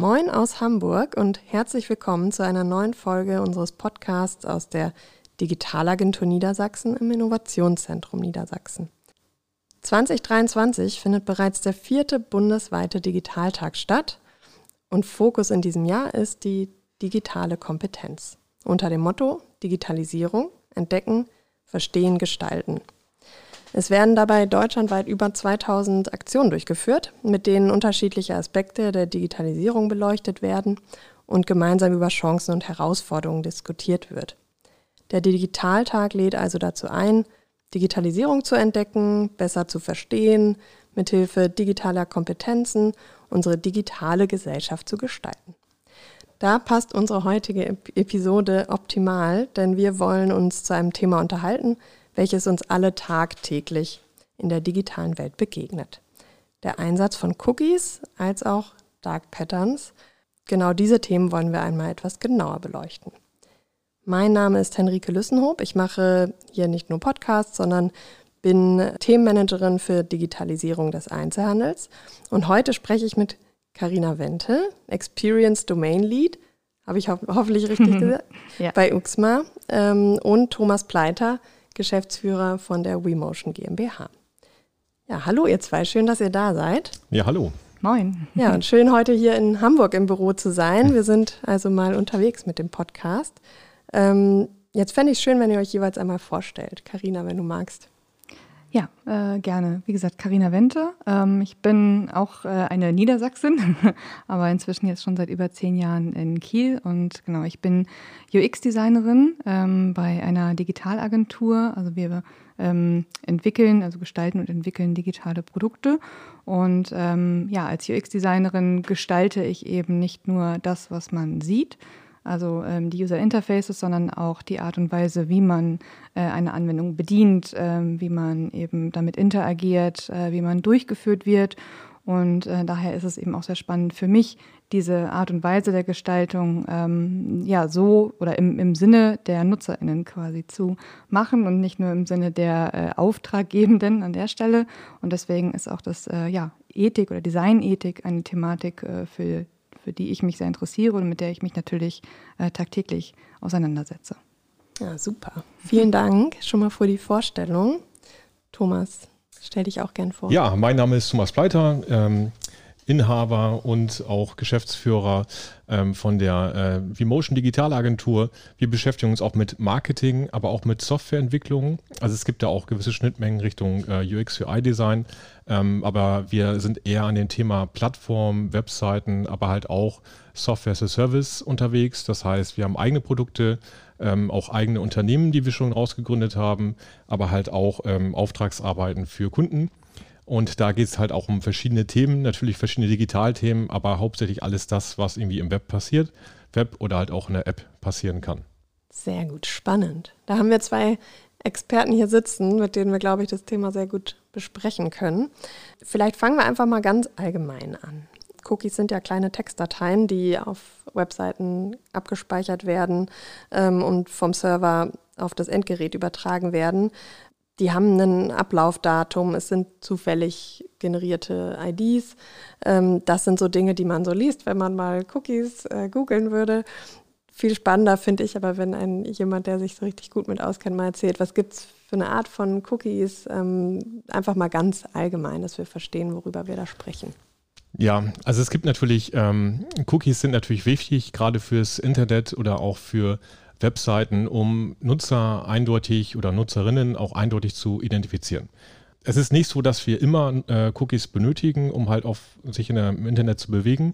Moin aus Hamburg und herzlich willkommen zu einer neuen Folge unseres Podcasts aus der Digitalagentur Niedersachsen im Innovationszentrum Niedersachsen. 2023 findet bereits der vierte bundesweite Digitaltag statt und Fokus in diesem Jahr ist die digitale Kompetenz unter dem Motto Digitalisierung, Entdecken, Verstehen, Gestalten. Es werden dabei deutschlandweit über 2000 Aktionen durchgeführt, mit denen unterschiedliche Aspekte der Digitalisierung beleuchtet werden und gemeinsam über Chancen und Herausforderungen diskutiert wird. Der Digitaltag lädt also dazu ein, Digitalisierung zu entdecken, besser zu verstehen, mithilfe digitaler Kompetenzen unsere digitale Gesellschaft zu gestalten. Da passt unsere heutige Episode optimal, denn wir wollen uns zu einem Thema unterhalten, welches uns alle tagtäglich in der digitalen Welt begegnet. Der Einsatz von Cookies als auch Dark Patterns. Genau diese Themen wollen wir einmal etwas genauer beleuchten. Mein Name ist Henrike Lüssenhoop. Ich mache hier nicht nur Podcasts, sondern bin Themenmanagerin für Digitalisierung des Einzelhandels. Und heute spreche ich mit Karina Wente, Experience Domain Lead, habe ich ho hoffentlich richtig gesagt, ja. bei Uxma ähm, und Thomas Pleiter, Geschäftsführer von der WeMotion GmbH. Ja, hallo ihr zwei, schön, dass ihr da seid. Ja, hallo. Moin. Ja, und schön heute hier in Hamburg im Büro zu sein. Wir sind also mal unterwegs mit dem Podcast. Ähm, jetzt fände ich es schön, wenn ihr euch jeweils einmal vorstellt. Karina, wenn du magst. Ja, äh, gerne. Wie gesagt, Karina Wente. Ähm, ich bin auch äh, eine Niedersachsin, aber inzwischen jetzt schon seit über zehn Jahren in Kiel. Und genau, ich bin UX-Designerin ähm, bei einer Digitalagentur. Also wir ähm, entwickeln, also gestalten und entwickeln digitale Produkte. Und ähm, ja, als UX-Designerin gestalte ich eben nicht nur das, was man sieht, also ähm, die User Interfaces, sondern auch die Art und Weise, wie man äh, eine Anwendung bedient, äh, wie man eben damit interagiert, äh, wie man durchgeführt wird. Und äh, daher ist es eben auch sehr spannend für mich, diese Art und Weise der Gestaltung ähm, ja so oder im, im Sinne der NutzerInnen quasi zu machen und nicht nur im Sinne der äh, Auftraggebenden an der Stelle. Und deswegen ist auch das äh, ja, Ethik oder Designethik eine Thematik für für die ich mich sehr interessiere und mit der ich mich natürlich äh, tagtäglich auseinandersetze. Ja, super. Vielen Dank schon mal für die Vorstellung. Thomas, stell dich auch gern vor. Ja, mein Name ist Thomas Pleiter. Ähm, Inhaber und auch Geschäftsführer ähm, von der äh, Vmotion Digitalagentur. Wir beschäftigen uns auch mit Marketing, aber auch mit Softwareentwicklung. Also es gibt da auch gewisse Schnittmengen Richtung äh, UX UI Design. Ähm, aber wir sind eher an dem Thema Plattform, Webseiten, aber halt auch Software as a Service unterwegs. Das heißt, wir haben eigene Produkte, ähm, auch eigene Unternehmen, die wir schon rausgegründet haben, aber halt auch ähm, Auftragsarbeiten für Kunden. Und da geht es halt auch um verschiedene Themen, natürlich verschiedene Digitalthemen, aber hauptsächlich alles das, was irgendwie im Web passiert, Web oder halt auch in der App passieren kann. Sehr gut, spannend. Da haben wir zwei Experten hier sitzen, mit denen wir, glaube ich, das Thema sehr gut besprechen können. Vielleicht fangen wir einfach mal ganz allgemein an. Cookies sind ja kleine Textdateien, die auf Webseiten abgespeichert werden ähm, und vom Server auf das Endgerät übertragen werden die haben ein Ablaufdatum, es sind zufällig generierte IDs. Ähm, das sind so Dinge, die man so liest, wenn man mal Cookies äh, googeln würde. Viel spannender finde ich aber, wenn ein jemand, der sich so richtig gut mit auskennt, mal erzählt, was gibt es für eine Art von Cookies, ähm, einfach mal ganz allgemein, dass wir verstehen, worüber wir da sprechen. Ja, also es gibt natürlich, ähm, Cookies sind natürlich wichtig, gerade fürs Internet oder auch für Webseiten, um Nutzer eindeutig oder Nutzerinnen auch eindeutig zu identifizieren. Es ist nicht so, dass wir immer äh, Cookies benötigen, um halt auf sich in der, im Internet zu bewegen.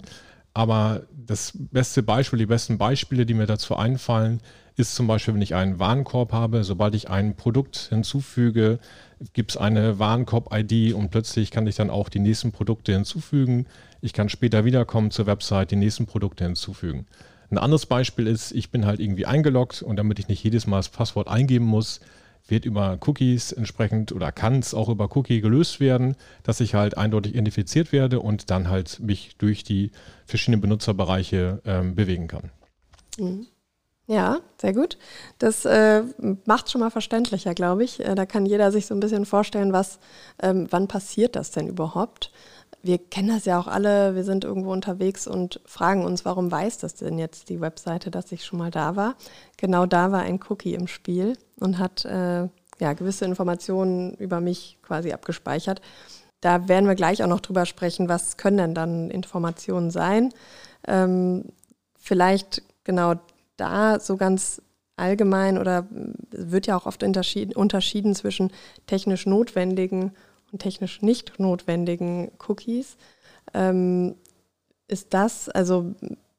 Aber das beste Beispiel, die besten Beispiele, die mir dazu einfallen, ist zum Beispiel, wenn ich einen Warenkorb habe, sobald ich ein Produkt hinzufüge, gibt es eine Warenkorb-ID und plötzlich kann ich dann auch die nächsten Produkte hinzufügen. Ich kann später wiederkommen zur Website, die nächsten Produkte hinzufügen. Ein anderes Beispiel ist, ich bin halt irgendwie eingeloggt und damit ich nicht jedes Mal das Passwort eingeben muss, wird über Cookies entsprechend oder kann es auch über Cookie gelöst werden, dass ich halt eindeutig identifiziert werde und dann halt mich durch die verschiedenen Benutzerbereiche ähm, bewegen kann. Mhm. Ja, sehr gut. Das äh, macht schon mal verständlicher, glaube ich. Äh, da kann jeder sich so ein bisschen vorstellen, was, ähm, wann passiert das denn überhaupt? Wir kennen das ja auch alle, wir sind irgendwo unterwegs und fragen uns, warum weiß das denn jetzt die Webseite, dass ich schon mal da war? Genau da war ein Cookie im Spiel und hat äh, ja, gewisse Informationen über mich quasi abgespeichert. Da werden wir gleich auch noch drüber sprechen, was können denn dann Informationen sein. Ähm, vielleicht genau da so ganz allgemein oder wird ja auch oft unterschieden zwischen technisch notwendigen und technisch nicht notwendigen Cookies. Ähm, ist das, also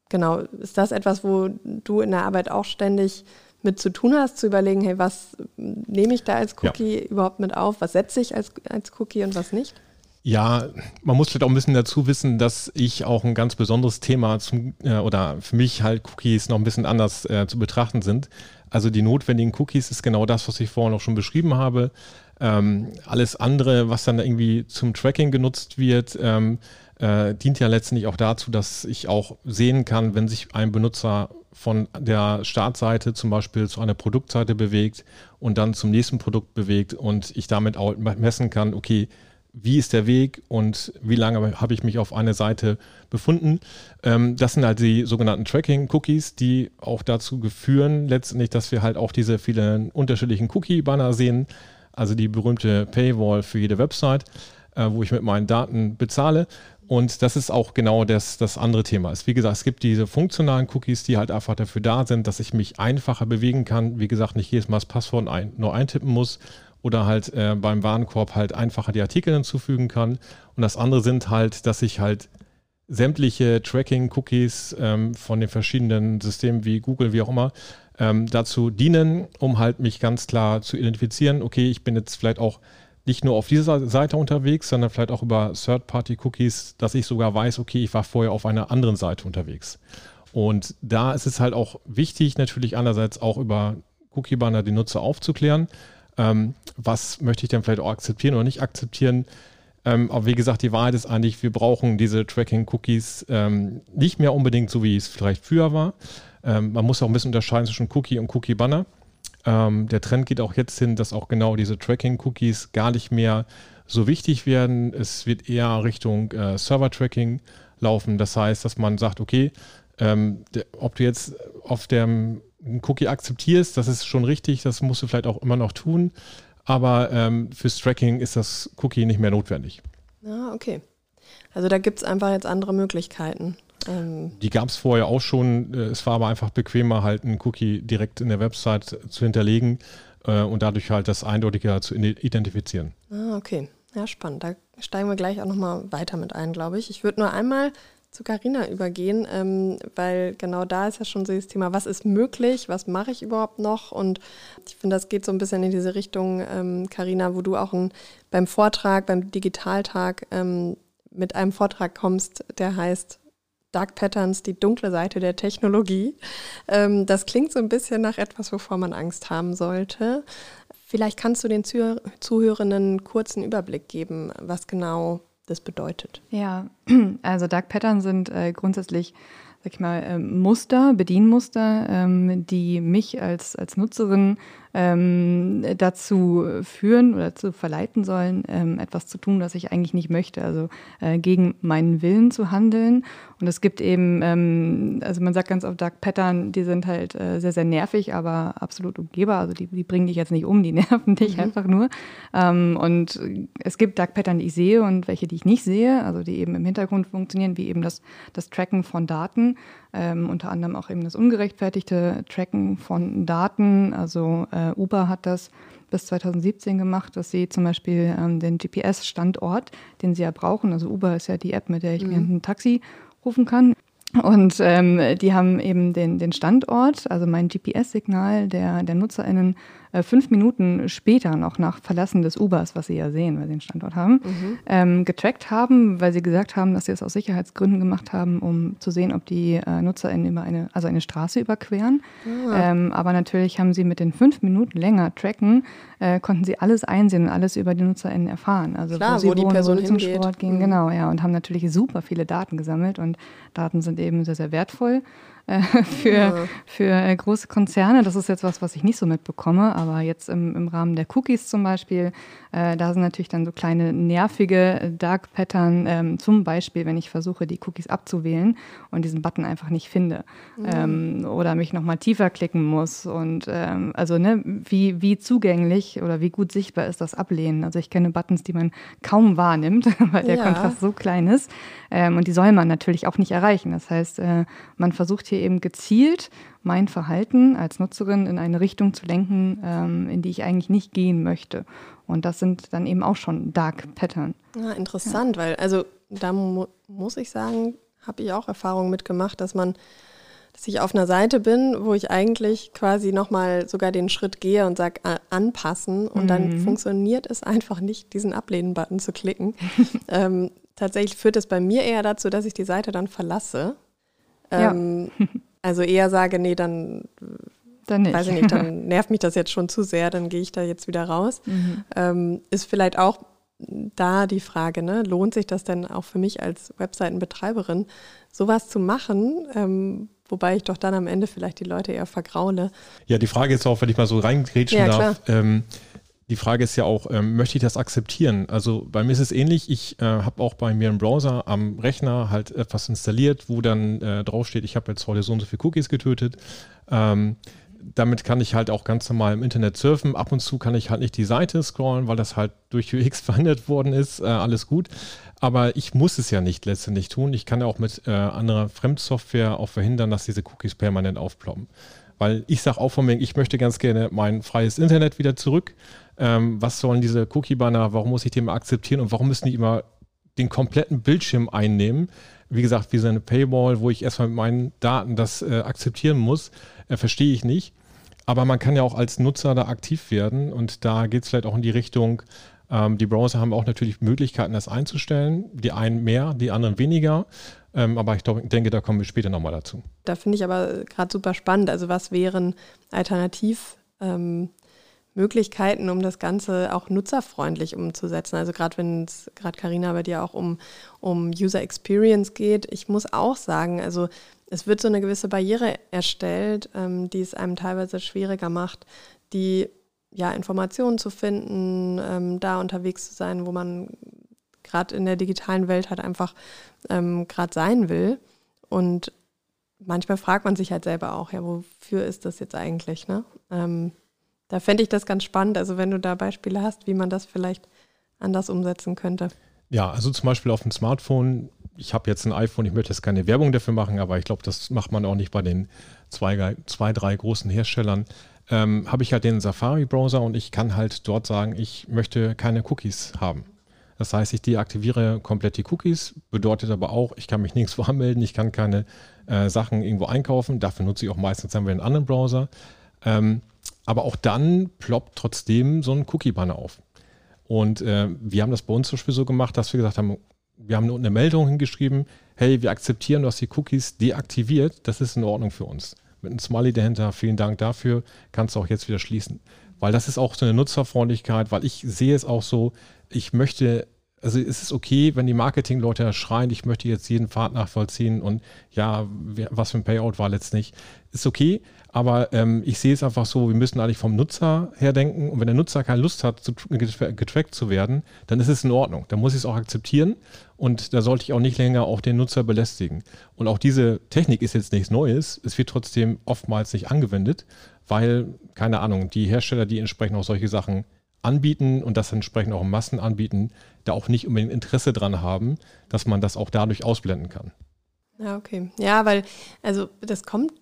genau, ist das etwas, wo du in der Arbeit auch ständig mit zu tun hast, zu überlegen, hey, was nehme ich da als Cookie ja. überhaupt mit auf, was setze ich als, als Cookie und was nicht? Ja, man muss vielleicht auch ein bisschen dazu wissen, dass ich auch ein ganz besonderes Thema zum, äh, oder für mich halt Cookies noch ein bisschen anders äh, zu betrachten sind. Also die notwendigen Cookies ist genau das, was ich vorhin auch schon beschrieben habe. Ähm, alles andere, was dann irgendwie zum Tracking genutzt wird, ähm, äh, dient ja letztendlich auch dazu, dass ich auch sehen kann, wenn sich ein Benutzer von der Startseite zum Beispiel zu einer Produktseite bewegt und dann zum nächsten Produkt bewegt und ich damit auch messen kann, okay, wie ist der Weg und wie lange habe ich mich auf einer Seite befunden. Ähm, das sind halt die sogenannten Tracking-Cookies, die auch dazu führen, letztendlich, dass wir halt auch diese vielen unterschiedlichen Cookie-Banner sehen, also die berühmte Paywall für jede Website, äh, wo ich mit meinen Daten bezahle. Und das ist auch genau das, das andere Thema. Es, wie gesagt, es gibt diese funktionalen Cookies, die halt einfach dafür da sind, dass ich mich einfacher bewegen kann. Wie gesagt, nicht jedes Mal das Passwort ein, nur eintippen muss oder halt äh, beim Warenkorb halt einfacher die Artikel hinzufügen kann. Und das andere sind halt, dass ich halt sämtliche Tracking-Cookies ähm, von den verschiedenen Systemen wie Google, wie auch immer, ähm, dazu dienen, um halt mich ganz klar zu identifizieren, okay, ich bin jetzt vielleicht auch nicht nur auf dieser Seite unterwegs, sondern vielleicht auch über Third-Party-Cookies, dass ich sogar weiß, okay, ich war vorher auf einer anderen Seite unterwegs. Und da ist es halt auch wichtig, natürlich einerseits auch über Cookie-Banner die Nutzer aufzuklären. Ähm, was möchte ich denn vielleicht auch akzeptieren oder nicht akzeptieren? Ähm, aber wie gesagt, die Wahrheit ist eigentlich, wir brauchen diese Tracking-Cookies ähm, nicht mehr unbedingt so, wie es vielleicht früher war. Ähm, man muss auch ein bisschen unterscheiden zwischen Cookie und Cookie-Banner. Ähm, der Trend geht auch jetzt hin, dass auch genau diese Tracking-Cookies gar nicht mehr so wichtig werden. Es wird eher Richtung äh, Server-Tracking laufen. Das heißt, dass man sagt, okay, ähm, der, ob du jetzt auf dem Cookie akzeptierst, das ist schon richtig, das musst du vielleicht auch immer noch tun. Aber ähm, fürs Tracking ist das Cookie nicht mehr notwendig. Ah, okay. Also da gibt es einfach jetzt andere Möglichkeiten. Ähm die gab es vorher auch schon. Äh, es war aber einfach bequemer, halt einen Cookie direkt in der Website zu hinterlegen äh, und dadurch halt das eindeutiger zu identifizieren. Ah, okay. Ja, spannend. Da steigen wir gleich auch nochmal weiter mit ein, glaube ich. Ich würde nur einmal zu Carina übergehen, ähm, weil genau da ist ja schon so das Thema, was ist möglich, was mache ich überhaupt noch? Und ich finde, das geht so ein bisschen in diese Richtung, Carina, ähm, wo du auch ein, beim Vortrag, beim Digitaltag ähm, mit einem Vortrag kommst, der heißt Dark Patterns, die dunkle Seite der Technologie. Ähm, das klingt so ein bisschen nach etwas, wovor man Angst haben sollte. Vielleicht kannst du den Zuhörenden einen kurzen Überblick geben, was genau das bedeutet. Ja, also Dark Patterns sind äh, grundsätzlich sag ich mal, ähm, Muster, Bedienmuster, ähm, die mich als, als Nutzerin ähm, dazu führen oder zu verleiten sollen, ähm, etwas zu tun, das ich eigentlich nicht möchte, also äh, gegen meinen Willen zu handeln. Und es gibt eben, ähm, also man sagt ganz oft Dark Pattern, die sind halt äh, sehr, sehr nervig, aber absolut umgehbar. Also die, die bringen dich jetzt nicht um, die nerven dich mhm. einfach nur. Ähm, und es gibt Dark Pattern, die ich sehe und welche, die ich nicht sehe, also die eben im Hintergrund funktionieren, wie eben das, das Tracken von Daten. Ähm, unter anderem auch eben das ungerechtfertigte Tracken von Daten. Also äh, Uber hat das bis 2017 gemacht, dass sie zum Beispiel ähm, den GPS-Standort, den sie ja brauchen, also Uber ist ja die App, mit der ich mhm. mir ein Taxi rufen kann. Und ähm, die haben eben den, den Standort, also mein GPS-Signal der, der NutzerInnen äh, fünf Minuten später noch nach Verlassen des Ubers, was sie ja sehen, weil sie den Standort haben, mhm. ähm, getrackt haben, weil sie gesagt haben, dass sie es aus Sicherheitsgründen gemacht haben, um zu sehen, ob die äh, NutzerInnen über eine, also eine Straße überqueren. Ah. Ähm, aber natürlich haben sie mit den fünf Minuten länger tracken, äh, konnten sie alles einsehen und alles über die NutzerInnen erfahren. Also Klar, wo, sie wo die wohnen, Person wo sie zum hingeht. Sport gehen, mhm. genau, ja, und haben natürlich super viele Daten gesammelt und Daten sind eben sehr, sehr wertvoll. Äh, für, ja. für äh, große Konzerne. Das ist jetzt was, was ich nicht so mitbekomme, aber jetzt im, im Rahmen der Cookies zum Beispiel, äh, da sind natürlich dann so kleine nervige Dark Pattern, ähm, zum Beispiel, wenn ich versuche, die Cookies abzuwählen und diesen Button einfach nicht finde mhm. ähm, oder mich nochmal tiefer klicken muss und ähm, also ne, wie, wie zugänglich oder wie gut sichtbar ist das Ablehnen. Also ich kenne Buttons, die man kaum wahrnimmt, weil der ja. Kontrast so klein ist ähm, und die soll man natürlich auch nicht erreichen. Das heißt, äh, man versucht hier eben gezielt mein Verhalten als Nutzerin in eine Richtung zu lenken, ähm, in die ich eigentlich nicht gehen möchte. Und das sind dann eben auch schon Dark Pattern. Ja, interessant, ja. weil also da mu muss ich sagen, habe ich auch Erfahrungen mitgemacht, dass man, dass ich auf einer Seite bin, wo ich eigentlich quasi nochmal sogar den Schritt gehe und sage anpassen und mhm. dann funktioniert es einfach nicht, diesen Ablehnen-Button zu klicken. ähm, tatsächlich führt es bei mir eher dazu, dass ich die Seite dann verlasse. Ähm, ja. also eher sage, nee, dann dann nicht. Weiß ich nicht, dann nervt mich das jetzt schon zu sehr, dann gehe ich da jetzt wieder raus. Mhm. Ähm, ist vielleicht auch da die Frage, ne? lohnt sich das denn auch für mich als Webseitenbetreiberin, sowas zu machen? Ähm, wobei ich doch dann am Ende vielleicht die Leute eher vergraule. Ja, die Frage ist auch, wenn ich mal so reingrätschen ja, darf. Ähm, die Frage ist ja auch, ähm, möchte ich das akzeptieren? Also bei mir ist es ähnlich. Ich äh, habe auch bei mir im Browser am Rechner halt etwas installiert, wo dann äh, draufsteht, ich habe jetzt heute so und so viele Cookies getötet. Ähm, damit kann ich halt auch ganz normal im Internet surfen. Ab und zu kann ich halt nicht die Seite scrollen, weil das halt durch UX verhindert worden ist. Äh, alles gut. Aber ich muss es ja nicht letztendlich tun. Ich kann ja auch mit äh, anderer Fremdsoftware auch verhindern, dass diese Cookies permanent aufploppen. Weil ich sage auch von mir, ich möchte ganz gerne mein freies Internet wieder zurück. Ähm, was sollen diese Cookie-Banner, warum muss ich die immer akzeptieren und warum müssen die immer den kompletten Bildschirm einnehmen? Wie gesagt, wie so eine Paywall, wo ich erstmal mit meinen Daten das äh, akzeptieren muss, äh, verstehe ich nicht. Aber man kann ja auch als Nutzer da aktiv werden und da geht es vielleicht auch in die Richtung, ähm, die Browser haben auch natürlich Möglichkeiten, das einzustellen. Die einen mehr, die anderen weniger. Ähm, aber ich denke, da kommen wir später nochmal dazu. Da finde ich aber gerade super spannend. Also was wären alternativ ähm, Möglichkeiten, um das Ganze auch nutzerfreundlich umzusetzen. Also gerade wenn es gerade Karina bei dir auch um, um User Experience geht. Ich muss auch sagen, also es wird so eine gewisse Barriere erstellt, ähm, die es einem teilweise schwieriger macht, die ja, Informationen zu finden, ähm, da unterwegs zu sein, wo man gerade in der digitalen Welt halt einfach ähm, gerade sein will. Und manchmal fragt man sich halt selber auch, ja, wofür ist das jetzt eigentlich? Ne? Ähm, da fände ich das ganz spannend, also wenn du da Beispiele hast, wie man das vielleicht anders umsetzen könnte. Ja, also zum Beispiel auf dem Smartphone ich habe jetzt ein iPhone, ich möchte jetzt keine Werbung dafür machen, aber ich glaube, das macht man auch nicht bei den zwei, zwei drei großen Herstellern. Ähm, habe ich halt den Safari-Browser und ich kann halt dort sagen, ich möchte keine Cookies haben. Das heißt, ich deaktiviere komplett die Cookies, bedeutet aber auch, ich kann mich nirgendwo anmelden, ich kann keine äh, Sachen irgendwo einkaufen. Dafür nutze ich auch meistens einen anderen Browser. Ähm, aber auch dann ploppt trotzdem so ein Cookie-Banner auf. Und äh, wir haben das bei uns zum Beispiel so gemacht, dass wir gesagt haben, wir haben eine Meldung hingeschrieben, hey, wir akzeptieren, du hast die Cookies deaktiviert, das ist in Ordnung für uns. Mit einem Smiley dahinter, vielen Dank dafür, kannst du auch jetzt wieder schließen. Weil das ist auch so eine Nutzerfreundlichkeit, weil ich sehe es auch so, ich möchte, also es ist okay, wenn die Marketingleute schreien, ich möchte jetzt jeden Pfad nachvollziehen und ja, was für ein Payout war letztlich, ist okay, aber ähm, ich sehe es einfach so, wir müssen eigentlich vom Nutzer her denken. Und wenn der Nutzer keine Lust hat, zu, getrackt zu werden, dann ist es in Ordnung. Dann muss ich es auch akzeptieren. Und da sollte ich auch nicht länger auch den Nutzer belästigen. Und auch diese Technik ist jetzt nichts Neues. Es wird trotzdem oftmals nicht angewendet, weil, keine Ahnung, die Hersteller, die entsprechend auch solche Sachen anbieten und das entsprechend auch in Massen anbieten, da auch nicht unbedingt Interesse dran haben, dass man das auch dadurch ausblenden kann. Ja, okay. Ja, weil, also das kommt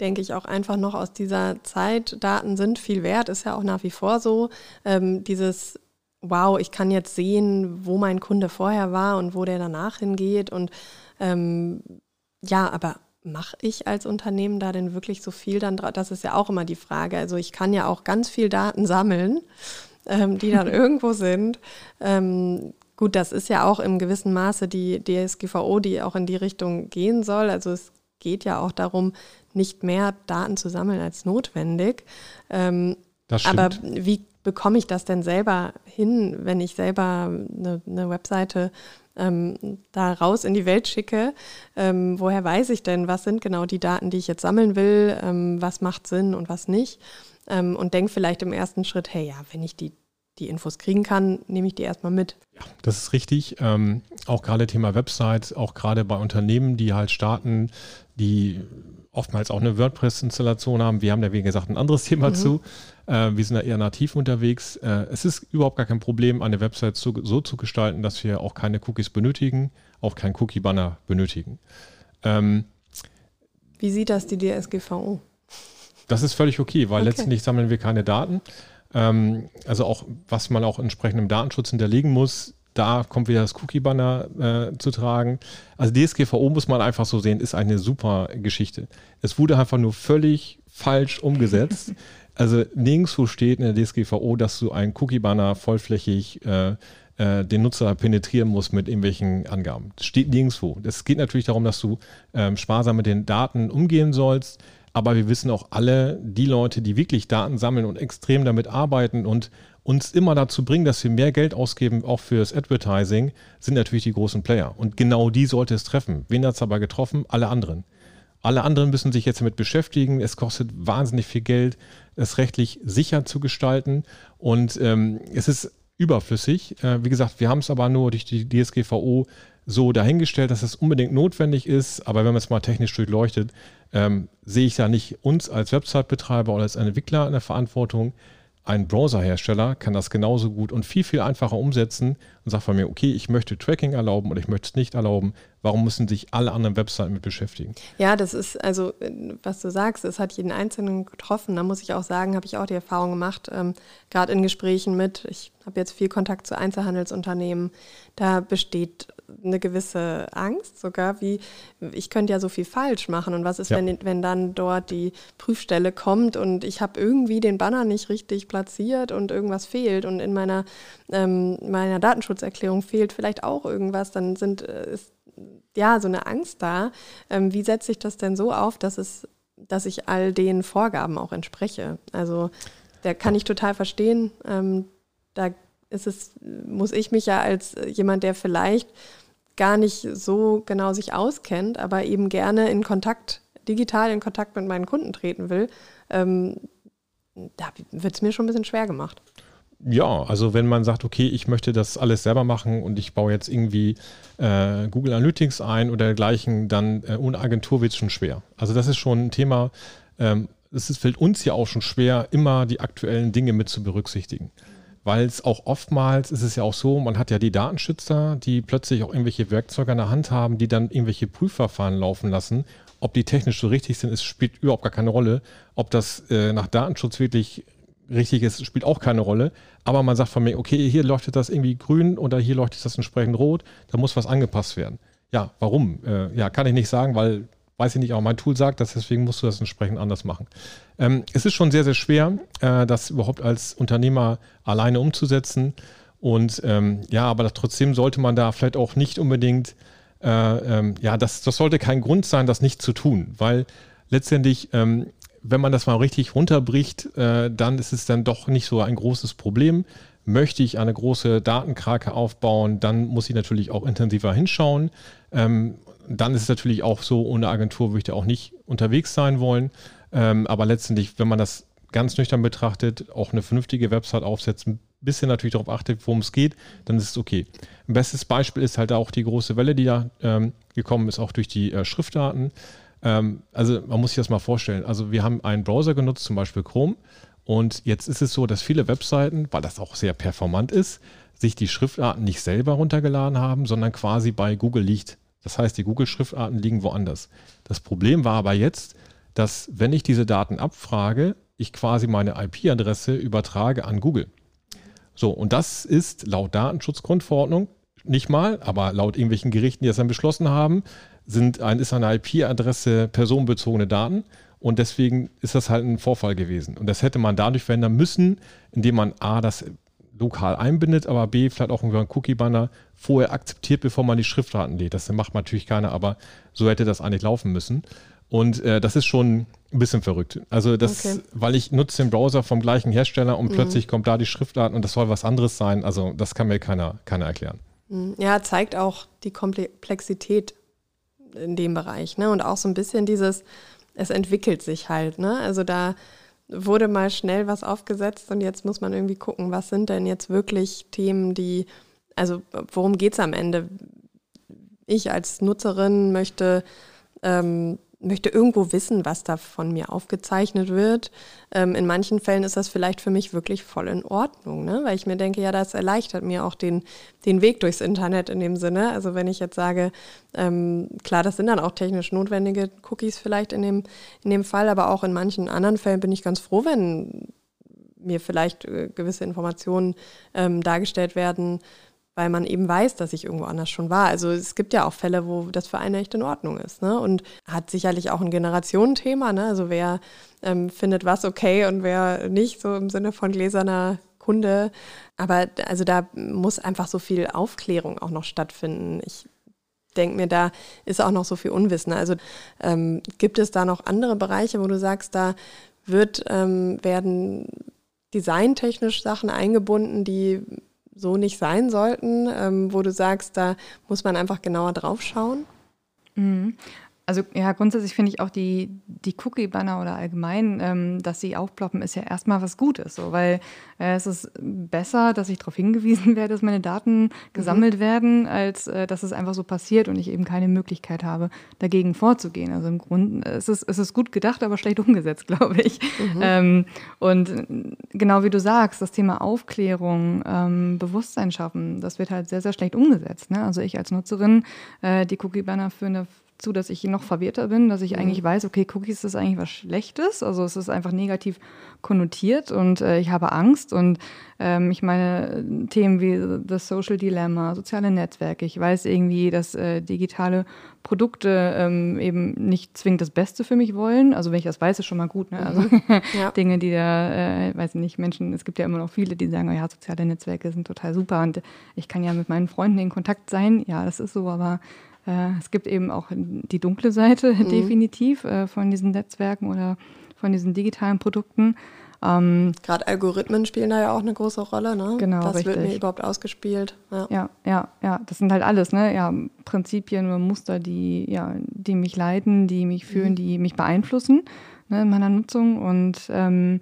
denke ich, auch einfach noch aus dieser Zeit. Daten sind viel wert, ist ja auch nach wie vor so. Ähm, dieses, wow, ich kann jetzt sehen, wo mein Kunde vorher war und wo der danach hingeht. Und ähm, ja, aber mache ich als Unternehmen da denn wirklich so viel dann drauf? Das ist ja auch immer die Frage. Also ich kann ja auch ganz viel Daten sammeln, ähm, die dann irgendwo sind. Ähm, gut, das ist ja auch im gewissen Maße die DSGVO, die auch in die Richtung gehen soll. Also es geht ja auch darum, nicht mehr Daten zu sammeln als notwendig. Ähm, aber wie bekomme ich das denn selber hin, wenn ich selber eine, eine Webseite ähm, da raus in die Welt schicke? Ähm, woher weiß ich denn, was sind genau die Daten, die ich jetzt sammeln will? Ähm, was macht Sinn und was nicht? Ähm, und denke vielleicht im ersten Schritt, hey, ja, wenn ich die, die Infos kriegen kann, nehme ich die erstmal mit. Ja, das ist richtig. Ähm, auch gerade Thema Website, auch gerade bei Unternehmen, die halt starten, die oftmals auch eine WordPress-Installation haben. Wir haben da, wie gesagt, ein anderes Thema mhm. zu. Äh, wir sind da eher nativ unterwegs. Äh, es ist überhaupt gar kein Problem, eine Website so, so, zu gestalten, dass wir auch keine Cookies benötigen, auch kein Cookie-Banner benötigen. Ähm, wie sieht das die DSGVO? Das ist völlig okay, weil okay. letztendlich sammeln wir keine Daten. Ähm, also auch, was man auch entsprechend im Datenschutz hinterlegen muss, da kommt wieder das Cookie-Banner äh, zu tragen. Also DSGVO muss man einfach so sehen, ist eine super Geschichte. Es wurde einfach nur völlig falsch umgesetzt. Also nirgendwo steht in der DSGVO, dass du einen Cookie-Banner vollflächig äh, äh, den Nutzer penetrieren musst mit irgendwelchen Angaben. Das steht nirgendwo. Es geht natürlich darum, dass du ähm, sparsam mit den Daten umgehen sollst. Aber wir wissen auch alle, die Leute, die wirklich Daten sammeln und extrem damit arbeiten und uns immer dazu bringen, dass wir mehr Geld ausgeben, auch fürs Advertising, sind natürlich die großen Player. Und genau die sollte es treffen. Wen hat es aber getroffen? Alle anderen. Alle anderen müssen sich jetzt damit beschäftigen. Es kostet wahnsinnig viel Geld, es rechtlich sicher zu gestalten. Und ähm, es ist überflüssig. Äh, wie gesagt, wir haben es aber nur durch die DSGVO so dahingestellt, dass es unbedingt notwendig ist. Aber wenn man es mal technisch durchleuchtet, ähm, sehe ich da nicht uns als Website-Betreiber oder als Entwickler in der Verantwortung, ein Browserhersteller kann das genauso gut und viel, viel einfacher umsetzen und sagt von mir, okay, ich möchte Tracking erlauben oder ich möchte es nicht erlauben. Warum müssen sich alle anderen Webseiten mit beschäftigen? Ja, das ist also, was du sagst, es hat jeden Einzelnen getroffen. Da muss ich auch sagen, habe ich auch die Erfahrung gemacht, ähm, gerade in Gesprächen mit, ich habe jetzt viel Kontakt zu Einzelhandelsunternehmen, da besteht eine gewisse Angst sogar, wie ich könnte ja so viel falsch machen und was ist, ja. wenn, wenn dann dort die Prüfstelle kommt und ich habe irgendwie den Banner nicht richtig platziert und irgendwas fehlt und in meiner, ähm, meiner Datenschutzerklärung fehlt vielleicht auch irgendwas, dann sind, äh, ist ja so eine Angst da. Ähm, wie setze ich das denn so auf, dass es, dass ich all den Vorgaben auch entspreche? Also da kann ich total verstehen. Ähm, da ist es, muss ich mich ja als jemand, der vielleicht gar nicht so genau sich auskennt, aber eben gerne in Kontakt, digital in Kontakt mit meinen Kunden treten will, ähm, da wird es mir schon ein bisschen schwer gemacht. Ja, also wenn man sagt, okay, ich möchte das alles selber machen und ich baue jetzt irgendwie äh, Google Analytics ein oder dergleichen, dann äh, ohne Agentur wird es schon schwer. Also das ist schon ein Thema, ähm, es fällt uns ja auch schon schwer, immer die aktuellen Dinge mit zu berücksichtigen weil es auch oftmals ist es ja auch so, man hat ja die Datenschützer, die plötzlich auch irgendwelche Werkzeuge in der Hand haben, die dann irgendwelche Prüfverfahren laufen lassen. Ob die technisch so richtig sind, es spielt überhaupt gar keine Rolle. Ob das äh, nach Datenschutz wirklich richtig ist, spielt auch keine Rolle. Aber man sagt von mir, okay, hier leuchtet das irgendwie grün oder hier leuchtet das entsprechend rot, da muss was angepasst werden. Ja, warum? Äh, ja, kann ich nicht sagen, weil weiß ich nicht, aber mein Tool sagt das, deswegen musst du das entsprechend anders machen. Ähm, es ist schon sehr, sehr schwer, äh, das überhaupt als Unternehmer alleine umzusetzen. Und ähm, ja, aber trotzdem sollte man da vielleicht auch nicht unbedingt, äh, ähm, ja, das, das sollte kein Grund sein, das nicht zu tun, weil letztendlich, ähm, wenn man das mal richtig runterbricht, äh, dann ist es dann doch nicht so ein großes Problem. Möchte ich eine große Datenkrake aufbauen, dann muss ich natürlich auch intensiver hinschauen. Ähm, dann ist es natürlich auch so, ohne Agentur würde ich da auch nicht unterwegs sein wollen. Ähm, aber letztendlich, wenn man das ganz nüchtern betrachtet, auch eine vernünftige Website aufsetzt, ein bisschen natürlich darauf achtet, worum es geht, dann ist es okay. Ein bestes Beispiel ist halt auch die große Welle, die da ähm, gekommen ist, auch durch die äh, Schriftdaten. Ähm, also man muss sich das mal vorstellen. Also wir haben einen Browser genutzt, zum Beispiel Chrome. Und jetzt ist es so, dass viele Webseiten, weil das auch sehr performant ist, sich die Schriftarten nicht selber runtergeladen haben, sondern quasi bei Google liegt. Das heißt, die Google-Schriftarten liegen woanders. Das Problem war aber jetzt, dass wenn ich diese Daten abfrage, ich quasi meine IP-Adresse übertrage an Google. So, und das ist laut Datenschutzgrundverordnung nicht mal, aber laut irgendwelchen Gerichten, die das dann beschlossen haben, sind ein, ist eine IP-Adresse personenbezogene Daten. Und deswegen ist das halt ein Vorfall gewesen. Und das hätte man dadurch verändern müssen, indem man A, das lokal einbindet, aber B, vielleicht auch einen Cookie-Banner vorher akzeptiert, bevor man die Schriftdaten lädt. Das macht natürlich keiner, aber so hätte das eigentlich laufen müssen. Und äh, das ist schon ein bisschen verrückt. Also das, okay. weil ich nutze den Browser vom gleichen Hersteller und mhm. plötzlich kommt da die Schriftdaten und das soll was anderes sein. Also das kann mir keiner, keiner erklären. Mhm. Ja, zeigt auch die Komplexität in dem Bereich, ne? Und auch so ein bisschen dieses, es entwickelt sich halt, ne? Also da wurde mal schnell was aufgesetzt und jetzt muss man irgendwie gucken, was sind denn jetzt wirklich Themen, die, also worum geht es am Ende? Ich als Nutzerin möchte ähm, möchte irgendwo wissen, was da von mir aufgezeichnet wird. Ähm, in manchen Fällen ist das vielleicht für mich wirklich voll in Ordnung, ne? weil ich mir denke, ja, das erleichtert mir auch den, den Weg durchs Internet in dem Sinne. Also wenn ich jetzt sage, ähm, klar, das sind dann auch technisch notwendige Cookies vielleicht in dem, in dem Fall, aber auch in manchen anderen Fällen bin ich ganz froh, wenn mir vielleicht äh, gewisse Informationen ähm, dargestellt werden, weil man eben weiß, dass ich irgendwo anders schon war. Also es gibt ja auch Fälle, wo das für einen echt in Ordnung ist. Ne? Und hat sicherlich auch ein Generationenthema. Ne? Also wer ähm, findet was okay und wer nicht, so im Sinne von gläserner Kunde. Aber also da muss einfach so viel Aufklärung auch noch stattfinden. Ich denke mir, da ist auch noch so viel Unwissen. Also ähm, gibt es da noch andere Bereiche, wo du sagst, da wird, ähm, werden designtechnisch Sachen eingebunden, die so nicht sein sollten, ähm, wo du sagst, da muss man einfach genauer drauf schauen? Also ja, grundsätzlich finde ich auch die, die Cookie-Banner oder allgemein, ähm, dass sie aufploppen, ist ja erstmal was Gutes. So, weil äh, es ist besser, dass ich darauf hingewiesen werde, dass meine Daten mhm. gesammelt mhm. werden, als äh, dass es einfach so passiert und ich eben keine Möglichkeit habe, dagegen vorzugehen. Also im Grunde es ist es ist gut gedacht, aber schlecht umgesetzt, glaube ich. Mhm. Ähm, und genau wie du sagst, das Thema Aufklärung, ähm, Bewusstsein schaffen, das wird halt sehr, sehr schlecht umgesetzt. Ne? Also ich als Nutzerin, äh, die Cookie-Banner für eine zu, dass ich noch verwirrter bin, dass ich mhm. eigentlich weiß, okay, Cookies ist eigentlich was Schlechtes. Also es ist einfach negativ konnotiert und äh, ich habe Angst. Und ähm, ich meine, Themen wie das Social Dilemma, soziale Netzwerke, ich weiß irgendwie, dass äh, digitale Produkte ähm, eben nicht zwingend das Beste für mich wollen. Also wenn ich das weiß, ist schon mal gut. Ne? Also mhm. ja. Dinge, die da, äh, weiß ich nicht, Menschen, es gibt ja immer noch viele, die sagen, oh ja, soziale Netzwerke sind total super und ich kann ja mit meinen Freunden in Kontakt sein. Ja, das ist so, aber äh, es gibt eben auch die dunkle Seite mhm. definitiv äh, von diesen Netzwerken oder von diesen digitalen Produkten. Ähm, Gerade Algorithmen spielen da ja auch eine große Rolle, ne? Genau. Was richtig. wird mir überhaupt ausgespielt? Ja. ja, ja, ja. Das sind halt alles, ne? Ja, Prinzipien oder Muster, die, ja, die mich leiten, die mich führen, mhm. die mich beeinflussen ne, in meiner Nutzung. Und ähm,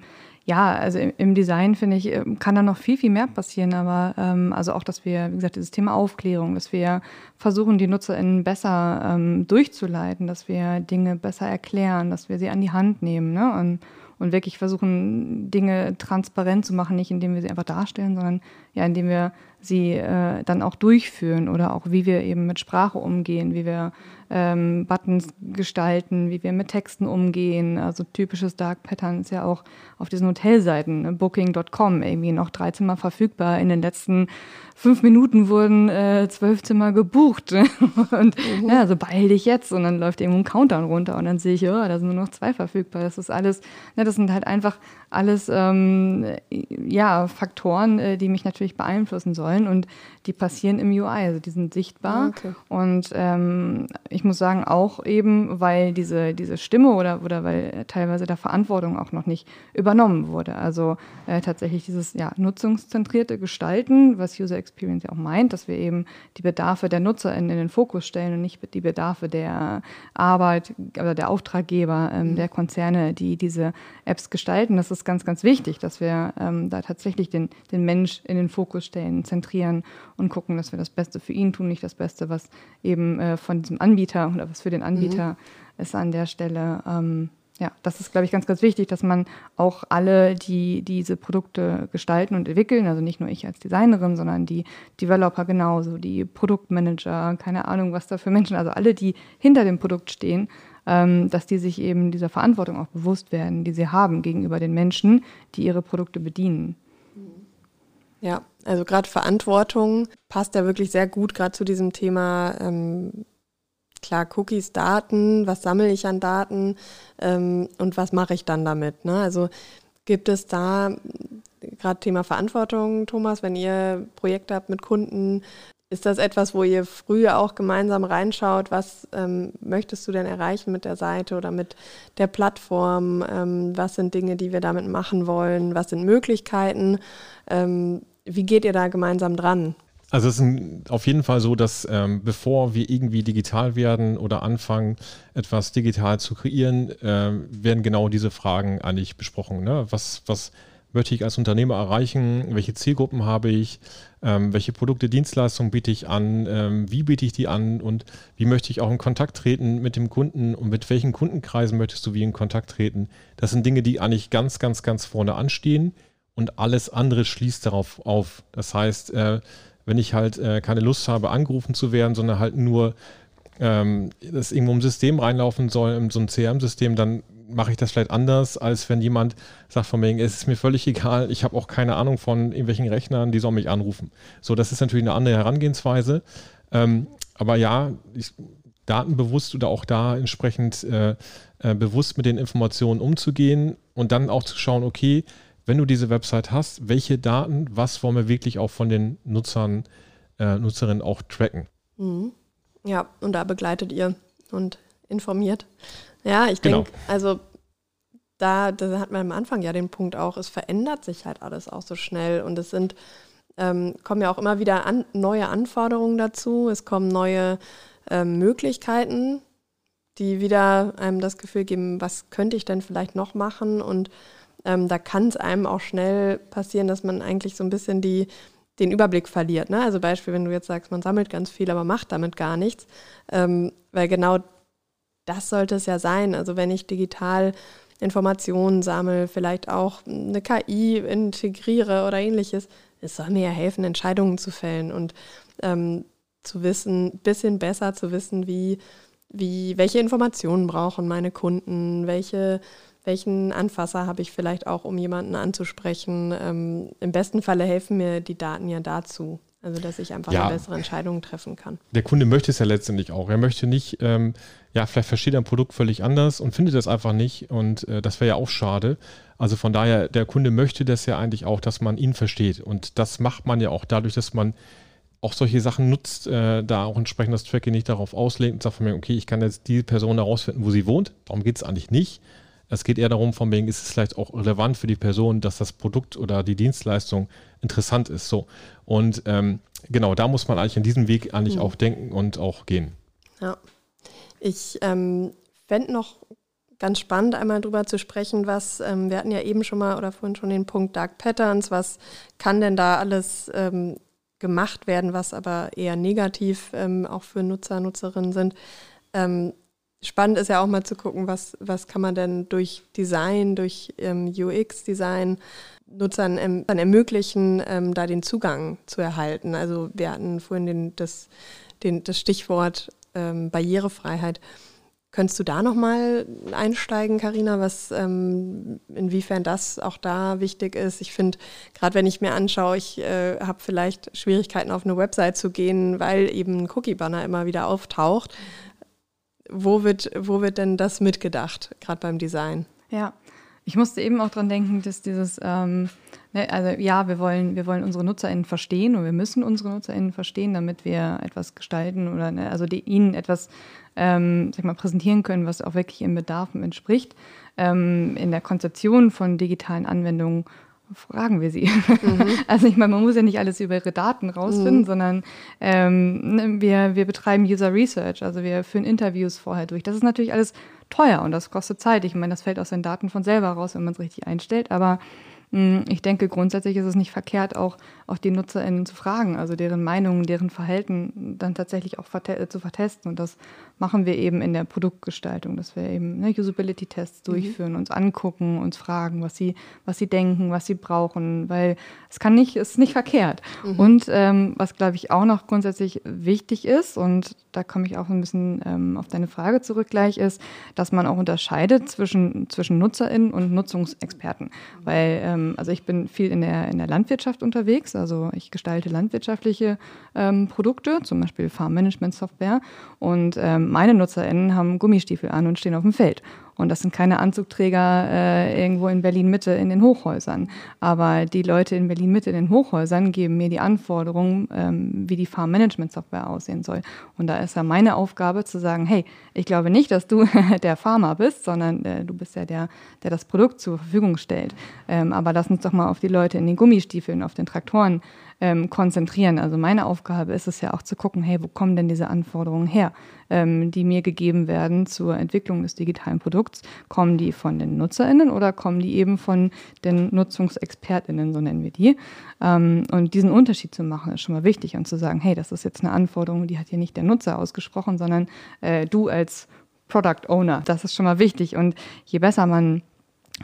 ja, also im Design finde ich, ähm, kann da noch viel, viel mehr passieren. Aber ähm, also auch, dass wir, wie gesagt, dieses Thema Aufklärung, dass wir versuchen, die NutzerInnen besser ähm, durchzuleiten, dass wir Dinge besser erklären, dass wir sie an die Hand nehmen ne? und, und wirklich versuchen, Dinge transparent zu machen, nicht indem wir sie einfach darstellen, sondern ja, indem wir sie äh, dann auch durchführen oder auch wie wir eben mit Sprache umgehen, wie wir ähm, Buttons gestalten, wie wir mit Texten umgehen. Also typisches Dark Pattern ist ja auch auf diesen Hotelseiten, ne, booking.com, irgendwie noch drei Zimmer verfügbar. In den letzten fünf Minuten wurden äh, zwölf Zimmer gebucht. und mhm. ja, so beeil dich jetzt. Und dann läuft irgendwo ein Countdown runter und dann sehe ich, ja, da sind nur noch zwei verfügbar. Das ist alles, ne, das sind halt einfach alles ähm, ja, Faktoren, äh, die mich natürlich beeinflussen sollen und die passieren im UI, also die sind sichtbar. Ah, okay. Und ähm, ich muss sagen, auch eben, weil diese, diese Stimme oder, oder weil teilweise der Verantwortung auch noch nicht übernommen wurde. Also äh, tatsächlich dieses ja, nutzungszentrierte Gestalten, was User Experience ja auch meint, dass wir eben die Bedarfe der Nutzer in, in den Fokus stellen und nicht die Bedarfe der Arbeit oder der Auftraggeber, ähm, mhm. der Konzerne, die diese Apps gestalten. Das ist ganz, ganz wichtig, dass wir ähm, da tatsächlich den, den Mensch in den Fokus stellen, zentrieren und gucken, dass wir das Beste für ihn tun, nicht das Beste, was eben äh, von diesem Anbieter oder was für den Anbieter mhm. ist an der Stelle. Ähm, ja, das ist, glaube ich, ganz, ganz wichtig, dass man auch alle, die diese Produkte gestalten und entwickeln, also nicht nur ich als Designerin, sondern die Developer genauso, die Produktmanager, keine Ahnung, was da für Menschen, also alle, die hinter dem Produkt stehen, ähm, dass die sich eben dieser Verantwortung auch bewusst werden, die sie haben gegenüber den Menschen, die ihre Produkte bedienen. Ja, also gerade Verantwortung passt ja wirklich sehr gut gerade zu diesem Thema. Ähm, klar, Cookies, Daten, was sammle ich an Daten ähm, und was mache ich dann damit? Ne? Also gibt es da gerade Thema Verantwortung, Thomas, wenn ihr Projekte habt mit Kunden, ist das etwas, wo ihr früher auch gemeinsam reinschaut? Was ähm, möchtest du denn erreichen mit der Seite oder mit der Plattform? Ähm, was sind Dinge, die wir damit machen wollen? Was sind Möglichkeiten? Ähm, wie geht ihr da gemeinsam dran? Also es ist auf jeden Fall so, dass ähm, bevor wir irgendwie digital werden oder anfangen, etwas digital zu kreieren, äh, werden genau diese Fragen eigentlich besprochen. Ne? Was, was möchte ich als Unternehmer erreichen? Welche Zielgruppen habe ich? Ähm, welche Produkte, Dienstleistungen biete ich an? Ähm, wie biete ich die an? Und wie möchte ich auch in Kontakt treten mit dem Kunden? Und mit welchen Kundenkreisen möchtest du wie in Kontakt treten? Das sind Dinge, die eigentlich ganz, ganz, ganz vorne anstehen und alles andere schließt darauf auf. Das heißt, äh, wenn ich halt äh, keine Lust habe, angerufen zu werden, sondern halt nur ähm, das irgendwo im System reinlaufen soll, in so ein CRM-System, dann mache ich das vielleicht anders, als wenn jemand sagt von mir, es ist mir völlig egal, ich habe auch keine Ahnung von irgendwelchen Rechnern, die sollen mich anrufen. So, das ist natürlich eine andere Herangehensweise. Ähm, aber ja, ich, datenbewusst oder auch da entsprechend äh, äh, bewusst mit den Informationen umzugehen und dann auch zu schauen, okay, wenn du diese Website hast, welche Daten, was wollen wir wirklich auch von den Nutzern, äh, Nutzerinnen auch tracken. Mhm. Ja, und da begleitet ihr und informiert. Ja, ich denke, genau. also da, da hat man am Anfang ja den Punkt auch, es verändert sich halt alles auch so schnell und es sind, ähm, kommen ja auch immer wieder an, neue Anforderungen dazu, es kommen neue ähm, Möglichkeiten, die wieder einem das Gefühl geben, was könnte ich denn vielleicht noch machen und ähm, da kann es einem auch schnell passieren, dass man eigentlich so ein bisschen die, den Überblick verliert. Ne? Also Beispiel, wenn du jetzt sagst, man sammelt ganz viel, aber macht damit gar nichts, ähm, weil genau das sollte es ja sein. Also wenn ich digital Informationen sammle, vielleicht auch eine KI integriere oder ähnliches, es soll mir ja helfen, Entscheidungen zu fällen und ähm, zu wissen, ein bisschen besser zu wissen, wie, wie, welche Informationen brauchen meine Kunden, welche welchen Anfasser habe ich vielleicht auch, um jemanden anzusprechen. Ähm, Im besten Falle helfen mir die Daten ja dazu. Also, dass ich einfach ja. eine bessere Entscheidung treffen kann. Der Kunde möchte es ja letztendlich auch. Er möchte nicht, ähm, ja, vielleicht versteht er ein Produkt völlig anders und findet das einfach nicht. Und äh, das wäre ja auch schade. Also von daher, der Kunde möchte das ja eigentlich auch, dass man ihn versteht. Und das macht man ja auch dadurch, dass man auch solche Sachen nutzt, äh, da auch entsprechend das Tracking nicht darauf auslegt und sagt von mir, okay, ich kann jetzt die Person herausfinden, wo sie wohnt. Darum geht es eigentlich nicht, es geht eher darum, von wegen, ist es vielleicht auch relevant für die Person, dass das Produkt oder die Dienstleistung interessant ist. So. Und ähm, genau, da muss man eigentlich in diesem Weg eigentlich mhm. auch denken und auch gehen. Ja. Ich ähm, fände noch ganz spannend, einmal drüber zu sprechen, was, ähm, wir hatten ja eben schon mal oder vorhin schon den Punkt Dark Patterns, was kann denn da alles ähm, gemacht werden, was aber eher negativ ähm, auch für Nutzer, Nutzerinnen sind. Spannend ist ja auch mal zu gucken, was, was kann man denn durch Design, durch ähm, UX-Design Nutzern ähm, dann ermöglichen, ähm, da den Zugang zu erhalten. Also wir hatten vorhin den, das, den, das Stichwort ähm, Barrierefreiheit. Könntest du da nochmal einsteigen, Karina, was ähm, inwiefern das auch da wichtig ist? Ich finde, gerade wenn ich mir anschaue, ich äh, habe vielleicht Schwierigkeiten auf eine Website zu gehen, weil eben ein Cookie-Banner immer wieder auftaucht wo wird, wo wird denn das mitgedacht, gerade beim Design? Ja, ich musste eben auch dran denken, dass dieses, ähm, ne, also ja, wir wollen, wir wollen unsere NutzerInnen verstehen und wir müssen unsere NutzerInnen verstehen, damit wir etwas gestalten oder ne, also die, ihnen etwas ähm, sag mal, präsentieren können, was auch wirklich ihren Bedarfen entspricht. Ähm, in der Konzeption von digitalen Anwendungen fragen wir sie. Mhm. Also ich meine, man muss ja nicht alles über ihre Daten rausfinden, mhm. sondern ähm, ne, wir, wir betreiben User Research, also wir führen Interviews vorher durch. Das ist natürlich alles teuer und das kostet Zeit. Ich meine, das fällt aus den Daten von selber raus, wenn man es richtig einstellt, aber ich denke, grundsätzlich ist es nicht verkehrt, auch, auch die NutzerInnen zu fragen, also deren Meinungen, deren Verhalten dann tatsächlich auch verte zu vertesten. Und das machen wir eben in der Produktgestaltung, dass wir eben ne, Usability-Tests mhm. durchführen, uns angucken, uns fragen, was sie, was sie denken, was sie brauchen, weil es kann nicht, ist nicht verkehrt. Mhm. Und ähm, was, glaube ich, auch noch grundsätzlich wichtig ist, und da komme ich auch ein bisschen ähm, auf deine Frage zurück gleich, ist, dass man auch unterscheidet zwischen, zwischen NutzerInnen und Nutzungsexperten. Weil, ähm, also ich bin viel in der, in der Landwirtschaft unterwegs, also ich gestalte landwirtschaftliche ähm, Produkte, zum Beispiel Farm Management Software. Und ähm, meine NutzerInnen haben Gummistiefel an und stehen auf dem Feld. Und das sind keine Anzugträger äh, irgendwo in Berlin-Mitte in den Hochhäusern. Aber die Leute in Berlin-Mitte in den Hochhäusern geben mir die Anforderungen, ähm, wie die Farm-Management-Software aussehen soll. Und da ist ja meine Aufgabe zu sagen, hey, ich glaube nicht, dass du der Farmer bist, sondern äh, du bist ja der, der das Produkt zur Verfügung stellt. Ähm, aber lass uns doch mal auf die Leute in den Gummistiefeln, auf den Traktoren ähm, konzentrieren. Also meine Aufgabe ist es ja auch zu gucken, hey, wo kommen denn diese Anforderungen her, ähm, die mir gegeben werden zur Entwicklung des digitalen Produkts? Kommen die von den NutzerInnen oder kommen die eben von den NutzungsexpertInnen, so nennen wir die? Ähm, und diesen Unterschied zu machen, ist schon mal wichtig und zu sagen, hey, das ist jetzt eine Anforderung, die hat hier nicht der Nutzer ausgesprochen, sondern äh, du als Product Owner. Das ist schon mal wichtig. Und je besser man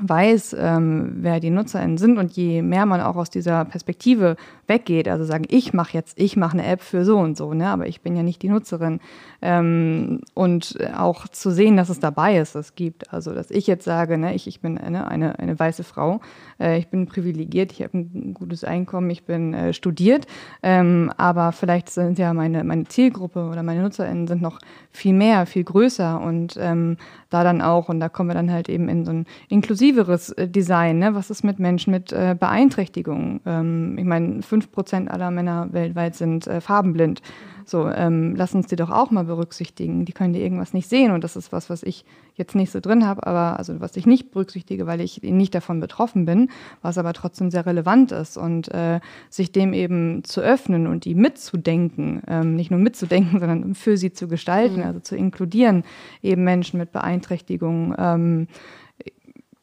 weiß, ähm, wer die NutzerInnen sind und je mehr man auch aus dieser Perspektive weggeht, also sagen, ich mache jetzt, ich mache eine App für so und so, ne, aber ich bin ja nicht die Nutzerin. Ähm, und auch zu sehen, dass es dabei ist, es gibt. Also, dass ich jetzt sage, ne, ich, ich bin eine, eine, eine weiße Frau, ich bin privilegiert, ich habe ein gutes Einkommen, ich bin äh, studiert, ähm, aber vielleicht sind ja meine, meine Zielgruppe oder meine NutzerInnen sind noch viel mehr, viel größer und ähm, da dann auch, und da kommen wir dann halt eben in so ein inklusiveres äh, Design, ne? was ist mit Menschen mit äh, Beeinträchtigungen? Ähm, ich meine, fünf Prozent aller Männer weltweit sind äh, farbenblind. So, ähm, lass uns die doch auch mal berücksichtigen. Die können die irgendwas nicht sehen und das ist was, was ich jetzt nicht so drin habe, aber also was ich nicht berücksichtige, weil ich nicht davon betroffen bin, was aber trotzdem sehr relevant ist und äh, sich dem eben zu öffnen und die mitzudenken, ähm, nicht nur mitzudenken, sondern für sie zu gestalten, mhm. also zu inkludieren, eben Menschen mit Beeinträchtigungen. Ähm,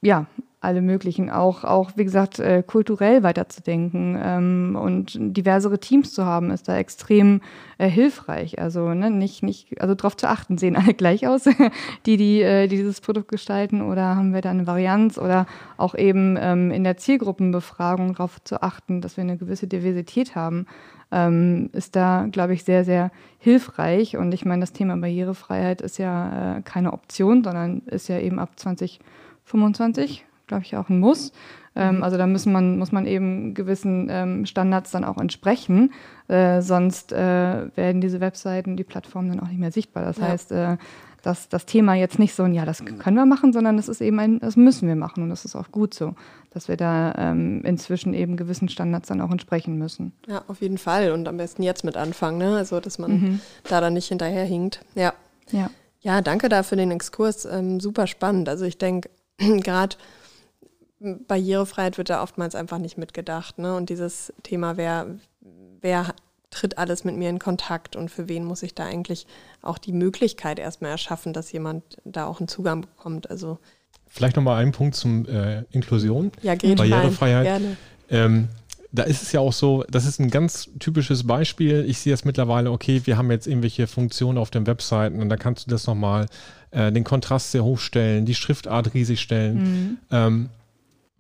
ja, alle möglichen, auch, auch wie gesagt, äh, kulturell weiterzudenken ähm, und diversere Teams zu haben, ist da extrem äh, hilfreich. Also ne, nicht, nicht, also darauf zu achten, sehen alle gleich aus, die, die, äh, die dieses Produkt gestalten, oder haben wir da eine Varianz oder auch eben ähm, in der Zielgruppenbefragung darauf zu achten, dass wir eine gewisse Diversität haben. Ähm, ist da, glaube ich, sehr, sehr hilfreich. Und ich meine, das Thema Barrierefreiheit ist ja äh, keine Option, sondern ist ja eben ab 2025 glaube ich, auch ein Muss. Ähm, mhm. also da müssen man, muss man eben gewissen ähm, Standards dann auch entsprechen. Äh, sonst äh, werden diese Webseiten, die Plattformen dann auch nicht mehr sichtbar. Das ja. heißt, äh, dass das Thema jetzt nicht so ein, ja, das können wir machen, sondern das ist eben ein, das müssen wir machen und das ist auch gut so, dass wir da ähm, inzwischen eben gewissen Standards dann auch entsprechen müssen. Ja, auf jeden Fall und am besten jetzt mit anfangen, ne? also dass man mhm. da dann nicht hinterherhinkt. Ja. Ja. Ja, danke da für den Exkurs, ähm, super spannend. Also ich denke, gerade Barrierefreiheit wird da oftmals einfach nicht mitgedacht. Ne? Und dieses Thema, wer, wer tritt alles mit mir in Kontakt und für wen muss ich da eigentlich auch die Möglichkeit erstmal erschaffen, dass jemand da auch einen Zugang bekommt. Also Vielleicht nochmal einen Punkt zum äh, Inklusion, ja, geht Barrierefreiheit. Gerne. Ähm, da ist es ja auch so, das ist ein ganz typisches Beispiel. Ich sehe es mittlerweile, okay, wir haben jetzt irgendwelche Funktionen auf den Webseiten und da kannst du das nochmal, äh, den Kontrast sehr hoch stellen, die Schriftart riesig stellen. Mhm. Ähm,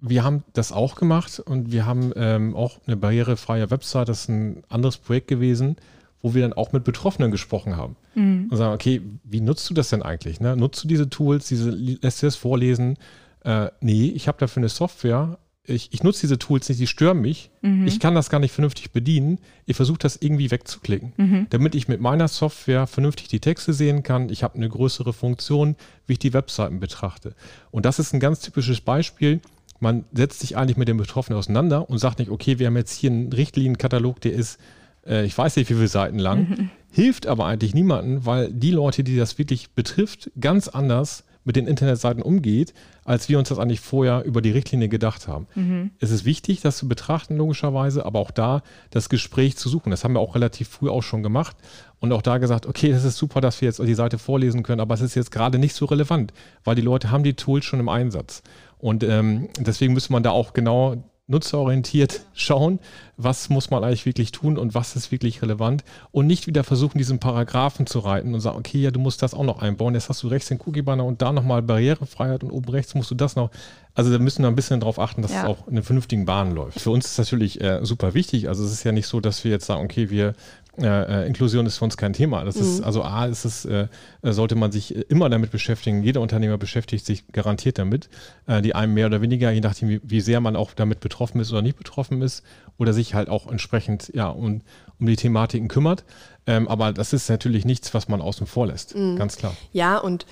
wir haben das auch gemacht und wir haben ähm, auch eine barrierefreie Website, das ist ein anderes Projekt gewesen, wo wir dann auch mit Betroffenen gesprochen haben. Mhm. Und sagen, okay, wie nutzt du das denn eigentlich? Ne? Nutzt du diese Tools, diese, lässt du das vorlesen? Äh, nee, ich habe dafür eine Software. Ich, ich nutze diese Tools nicht, die stören mich. Mhm. Ich kann das gar nicht vernünftig bedienen. Ich versuche das irgendwie wegzuklicken, mhm. damit ich mit meiner Software vernünftig die Texte sehen kann. Ich habe eine größere Funktion, wie ich die Webseiten betrachte. Und das ist ein ganz typisches Beispiel, man setzt sich eigentlich mit dem Betroffenen auseinander und sagt nicht, okay, wir haben jetzt hier einen Richtlinienkatalog, der ist, äh, ich weiß nicht, wie viele Seiten lang, mhm. hilft aber eigentlich niemandem, weil die Leute, die das wirklich betrifft, ganz anders mit den Internetseiten umgeht, als wir uns das eigentlich vorher über die Richtlinie gedacht haben. Mhm. Es ist wichtig, das zu betrachten, logischerweise, aber auch da das Gespräch zu suchen. Das haben wir auch relativ früh auch schon gemacht und auch da gesagt, okay, das ist super, dass wir jetzt die Seite vorlesen können, aber es ist jetzt gerade nicht so relevant, weil die Leute haben die Tools schon im Einsatz. Und ähm, deswegen müsste man da auch genau nutzerorientiert schauen, was muss man eigentlich wirklich tun und was ist wirklich relevant und nicht wieder versuchen, diesen Paragraphen zu reiten und sagen, okay, ja, du musst das auch noch einbauen, jetzt hast du rechts den Cookie-Banner und da nochmal Barrierefreiheit und oben rechts musst du das noch. Also da müssen wir ein bisschen darauf achten, dass ja. es auch in einer vernünftigen Bahn läuft. Für uns ist das natürlich äh, super wichtig. Also es ist ja nicht so, dass wir jetzt sagen, okay, wir äh, äh, Inklusion ist für uns kein Thema. Das mhm. ist, also A ist es, äh, äh, sollte man sich immer damit beschäftigen. Jeder Unternehmer beschäftigt sich garantiert damit. Äh, die einen mehr oder weniger, je nachdem, wie, wie, sehr man auch damit betroffen ist oder nicht betroffen ist, oder sich halt auch entsprechend ja, um, um die Thematiken kümmert. Ähm, aber das ist natürlich nichts, was man außen vor lässt. Mhm. Ganz klar. Ja, und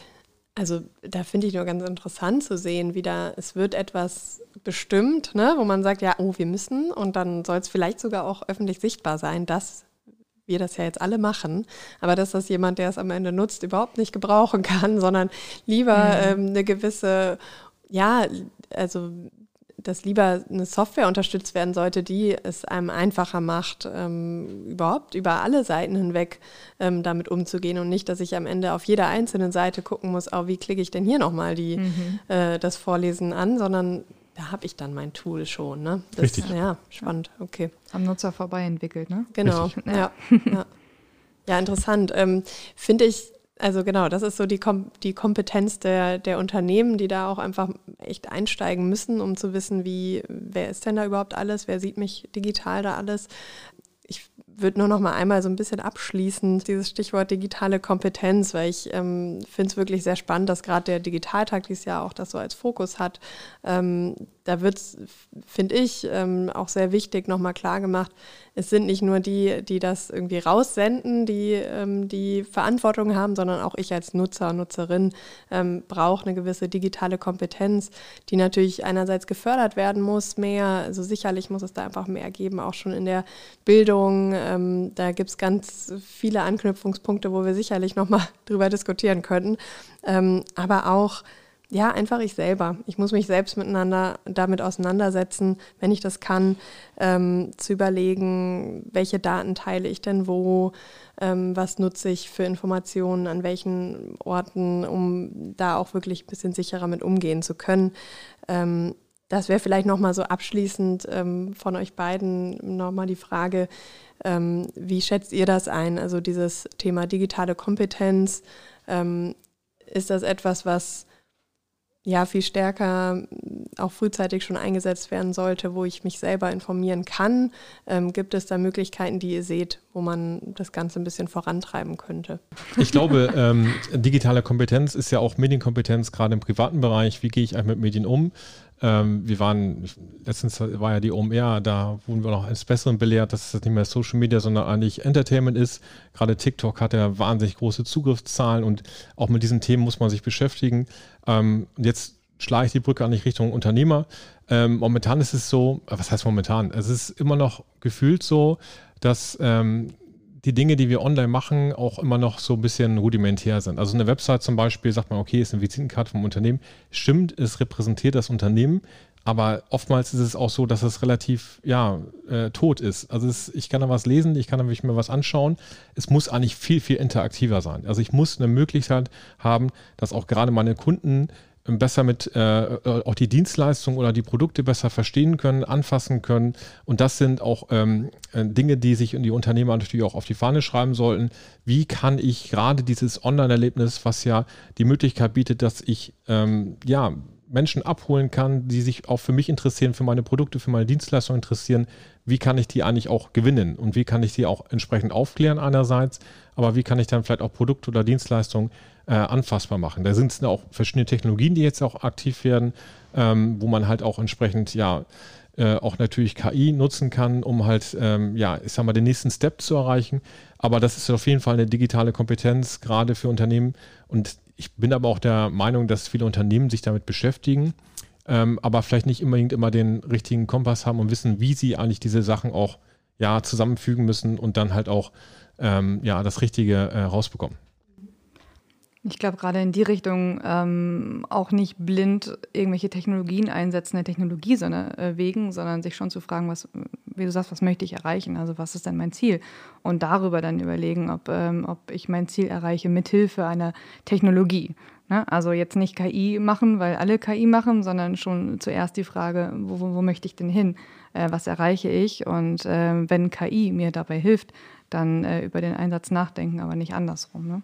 Also da finde ich nur ganz interessant zu sehen, wie da, es wird etwas bestimmt, ne, wo man sagt, ja, oh, wir müssen und dann soll es vielleicht sogar auch öffentlich sichtbar sein, dass wir das ja jetzt alle machen, aber dass das jemand, der es am Ende nutzt, überhaupt nicht gebrauchen kann, sondern lieber mhm. ähm, eine gewisse, ja, also dass lieber eine Software unterstützt werden sollte, die es einem einfacher macht, ähm, überhaupt über alle Seiten hinweg ähm, damit umzugehen und nicht, dass ich am Ende auf jeder einzelnen Seite gucken muss, oh, wie klicke ich denn hier nochmal mhm. äh, das Vorlesen an, sondern da habe ich dann mein Tool schon. Ne? Das, Richtig. Ja, spannend, okay. Am Nutzer vorbei entwickelt, ne? Genau, ja. ja. ja. interessant. Ähm, Finde ich also genau, das ist so die, Kom die Kompetenz der, der Unternehmen, die da auch einfach echt einsteigen müssen, um zu wissen, wie, wer ist denn da überhaupt alles, wer sieht mich digital da alles. Ich würde nur noch mal einmal so ein bisschen abschließen, dieses Stichwort digitale Kompetenz, weil ich ähm, finde es wirklich sehr spannend, dass gerade der Digitaltag dieses Jahr auch das so als Fokus hat. Ähm, da wird es, finde ich, ähm, auch sehr wichtig nochmal klar gemacht, es sind nicht nur die, die das irgendwie raussenden, die ähm, die Verantwortung haben, sondern auch ich als Nutzer, Nutzerin ähm, brauche eine gewisse digitale Kompetenz, die natürlich einerseits gefördert werden muss, mehr, also sicherlich muss es da einfach mehr geben, auch schon in der Bildung. Ähm, da gibt es ganz viele Anknüpfungspunkte, wo wir sicherlich nochmal drüber diskutieren könnten. Ähm, aber auch ja, einfach ich selber. Ich muss mich selbst miteinander damit auseinandersetzen, wenn ich das kann, ähm, zu überlegen, welche Daten teile ich denn wo, ähm, was nutze ich für Informationen, an welchen Orten, um da auch wirklich ein bisschen sicherer mit umgehen zu können. Ähm, das wäre vielleicht nochmal so abschließend ähm, von euch beiden nochmal die Frage, ähm, wie schätzt ihr das ein? Also dieses Thema digitale Kompetenz, ähm, ist das etwas, was ja viel stärker auch frühzeitig schon eingesetzt werden sollte, wo ich mich selber informieren kann. Ähm, gibt es da Möglichkeiten, die ihr seht, wo man das Ganze ein bisschen vorantreiben könnte? Ich glaube, ähm, digitale Kompetenz ist ja auch Medienkompetenz, gerade im privaten Bereich. Wie gehe ich eigentlich mit Medien um? Ähm, wir waren, letztens war ja die OMR, da wurden wir noch eines Besseren belehrt, dass es nicht mehr Social Media, sondern eigentlich Entertainment ist. Gerade TikTok hat ja wahnsinnig große Zugriffszahlen und auch mit diesen Themen muss man sich beschäftigen. Ähm, und jetzt schlage ich die Brücke an Richtung Unternehmer. Ähm, momentan ist es so, äh, was heißt momentan? Es ist immer noch gefühlt so, dass ähm, die Dinge, die wir online machen, auch immer noch so ein bisschen rudimentär sind. Also eine Website zum Beispiel sagt man, okay, ist eine Visitenkarte vom Unternehmen. Stimmt, es repräsentiert das Unternehmen, aber oftmals ist es auch so, dass es relativ ja, äh, tot ist. Also es, ich kann da was lesen, ich kann da mir was anschauen. Es muss eigentlich viel, viel interaktiver sein. Also ich muss eine Möglichkeit haben, dass auch gerade meine Kunden besser mit äh, äh, auch die Dienstleistung oder die Produkte besser verstehen können, anfassen können. Und das sind auch ähm, äh, Dinge, die sich die Unternehmer natürlich auch auf die Fahne schreiben sollten. Wie kann ich gerade dieses Online-Erlebnis, was ja die Möglichkeit bietet, dass ich ähm, ja Menschen abholen kann, die sich auch für mich interessieren, für meine Produkte, für meine Dienstleistungen interessieren, wie kann ich die eigentlich auch gewinnen und wie kann ich die auch entsprechend aufklären einerseits, aber wie kann ich dann vielleicht auch Produkte oder Dienstleistungen äh, anfassbar machen. Da sind es auch verschiedene Technologien, die jetzt auch aktiv werden, ähm, wo man halt auch entsprechend ja äh, auch natürlich KI nutzen kann, um halt, ähm, ja, ich sag mal, den nächsten Step zu erreichen. Aber das ist auf jeden Fall eine digitale Kompetenz, gerade für Unternehmen. Und ich bin aber auch der Meinung, dass viele Unternehmen sich damit beschäftigen, ähm, aber vielleicht nicht unbedingt immer den richtigen Kompass haben und wissen, wie sie eigentlich diese Sachen auch ja, zusammenfügen müssen und dann halt auch ähm, ja, das Richtige äh, rausbekommen. Ich glaube, gerade in die Richtung ähm, auch nicht blind irgendwelche Technologien einsetzen der Technologie sondern, äh, wegen, sondern sich schon zu fragen, was, wie du sagst, was möchte ich erreichen? Also was ist denn mein Ziel? Und darüber dann überlegen, ob, ähm, ob ich mein Ziel erreiche mithilfe einer Technologie. Ne? Also jetzt nicht KI machen, weil alle KI machen, sondern schon zuerst die Frage, wo, wo, wo möchte ich denn hin? Äh, was erreiche ich? Und äh, wenn KI mir dabei hilft, dann äh, über den Einsatz nachdenken, aber nicht andersrum. Ne?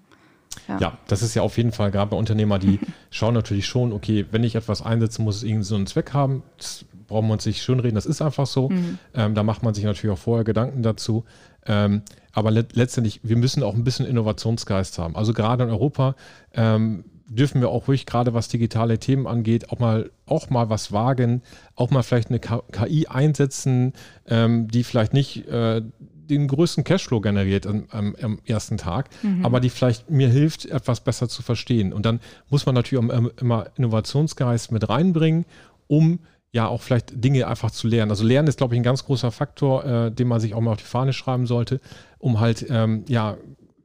Ja. ja. das ist ja auf jeden Fall gerade bei Unternehmern, die schauen natürlich schon, okay, wenn ich etwas einsetze, muss es irgendwie so einen Zweck haben. Das brauchen wir uns nicht schönreden, das ist einfach so. Mhm. Ähm, da macht man sich natürlich auch vorher Gedanken dazu. Ähm, aber le letztendlich, wir müssen auch ein bisschen Innovationsgeist haben. Also gerade in Europa ähm, dürfen wir auch ruhig, gerade was digitale Themen angeht, auch mal, auch mal was wagen, auch mal vielleicht eine KI einsetzen, ähm, die vielleicht nicht äh, den größten Cashflow generiert am, am, am ersten Tag, mhm. aber die vielleicht mir hilft, etwas besser zu verstehen. Und dann muss man natürlich auch immer Innovationsgeist mit reinbringen, um ja auch vielleicht Dinge einfach zu lernen. Also Lernen ist, glaube ich, ein ganz großer Faktor, äh, den man sich auch mal auf die Fahne schreiben sollte, um halt ähm, ja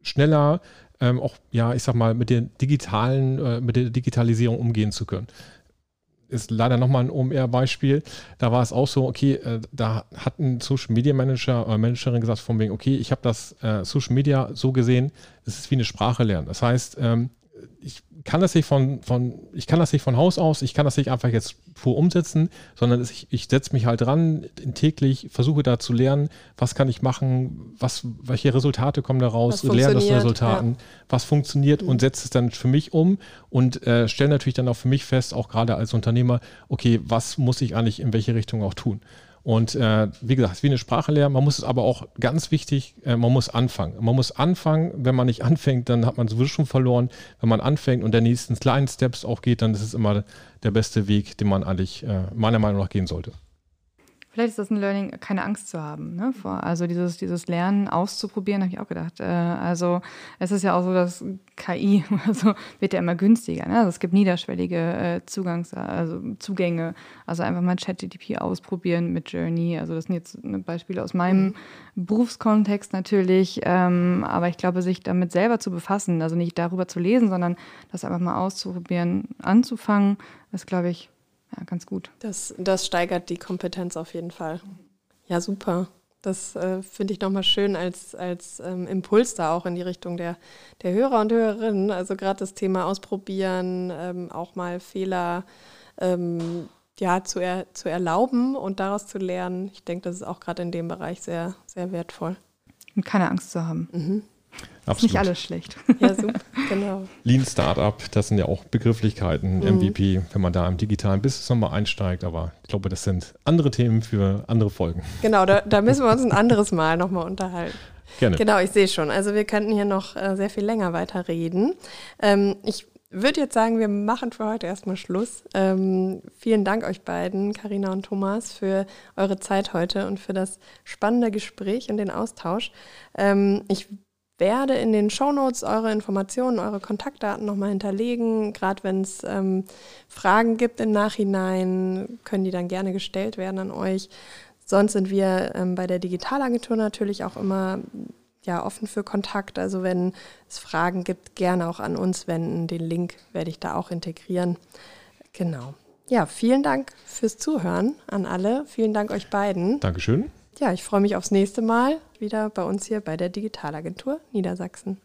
schneller ähm, auch, ja, ich sag mal, mit der digitalen, äh, mit der Digitalisierung umgehen zu können ist leider nochmal ein OMR-Beispiel. Da war es auch so, okay, äh, da hat ein Social Media Manager oder Managerin gesagt, von wegen, okay, ich habe das äh, Social Media so gesehen, es ist wie eine Sprache lernen. Das heißt, ähm, ich kann das nicht von, von, ich kann das nicht von Haus aus, ich kann das nicht einfach jetzt vor umsetzen, sondern ich, ich setze mich halt dran, täglich versuche da zu lernen, was kann ich machen, was, welche Resultate kommen daraus, lerne aus Resultaten, ja. was funktioniert mhm. und setze es dann für mich um und äh, stelle natürlich dann auch für mich fest, auch gerade als Unternehmer, okay, was muss ich eigentlich in welche Richtung auch tun. Und äh, wie gesagt, es ist wie eine Sprache lernen. Man muss es aber auch ganz wichtig, äh, man muss anfangen. Man muss anfangen. Wenn man nicht anfängt, dann hat man sowieso schon verloren. Wenn man anfängt und der nächsten kleinen Steps auch geht, dann ist es immer der beste Weg, den man eigentlich äh, meiner Meinung nach gehen sollte. Vielleicht ist das ein Learning, keine Angst zu haben. Ne? Vor, also dieses, dieses Lernen auszuprobieren, habe ich auch gedacht. Äh, also es ist ja auch so, dass KI also wird ja immer günstiger. Ne? Also es gibt niederschwellige äh, Zugangs, also Zugänge. Also einfach mal ChatGTP ausprobieren mit Journey. Also das sind jetzt Beispiele aus meinem mhm. Berufskontext natürlich. Ähm, aber ich glaube, sich damit selber zu befassen, also nicht darüber zu lesen, sondern das einfach mal auszuprobieren, anzufangen, ist, glaube ich, ja, ganz gut. Das, das steigert die Kompetenz auf jeden Fall. Ja, super. Das äh, finde ich nochmal schön als, als ähm, Impuls da auch in die Richtung der, der Hörer und Hörerinnen. Also gerade das Thema Ausprobieren, ähm, auch mal Fehler ähm, ja, zu, er, zu erlauben und daraus zu lernen. Ich denke, das ist auch gerade in dem Bereich sehr, sehr wertvoll. Und keine Angst zu haben. Mhm. Absolut. Nicht alles schlecht. Ja, super, genau. Lean Startup, das sind ja auch Begrifflichkeiten, mhm. MVP, wenn man da im digitalen Business nochmal einsteigt. Aber ich glaube, das sind andere Themen für andere Folgen. Genau, da, da müssen wir uns ein anderes Mal nochmal unterhalten. Gerne. Genau, ich sehe schon. Also wir könnten hier noch äh, sehr viel länger weiter reden. Ähm, ich würde jetzt sagen, wir machen für heute erstmal Schluss. Ähm, vielen Dank euch beiden, Karina und Thomas, für eure Zeit heute und für das spannende Gespräch und den Austausch. Ähm, ich werde in den Shownotes eure Informationen, eure Kontaktdaten nochmal hinterlegen. Gerade wenn es ähm, Fragen gibt im Nachhinein, können die dann gerne gestellt werden an euch. Sonst sind wir ähm, bei der Digitalagentur natürlich auch immer ja, offen für Kontakt. Also wenn es Fragen gibt, gerne auch an uns wenden. Den Link werde ich da auch integrieren. Genau. Ja, vielen Dank fürs Zuhören an alle. Vielen Dank euch beiden. Dankeschön ja, ich freue mich aufs nächste Mal wieder bei uns hier bei der Digitalagentur Niedersachsen.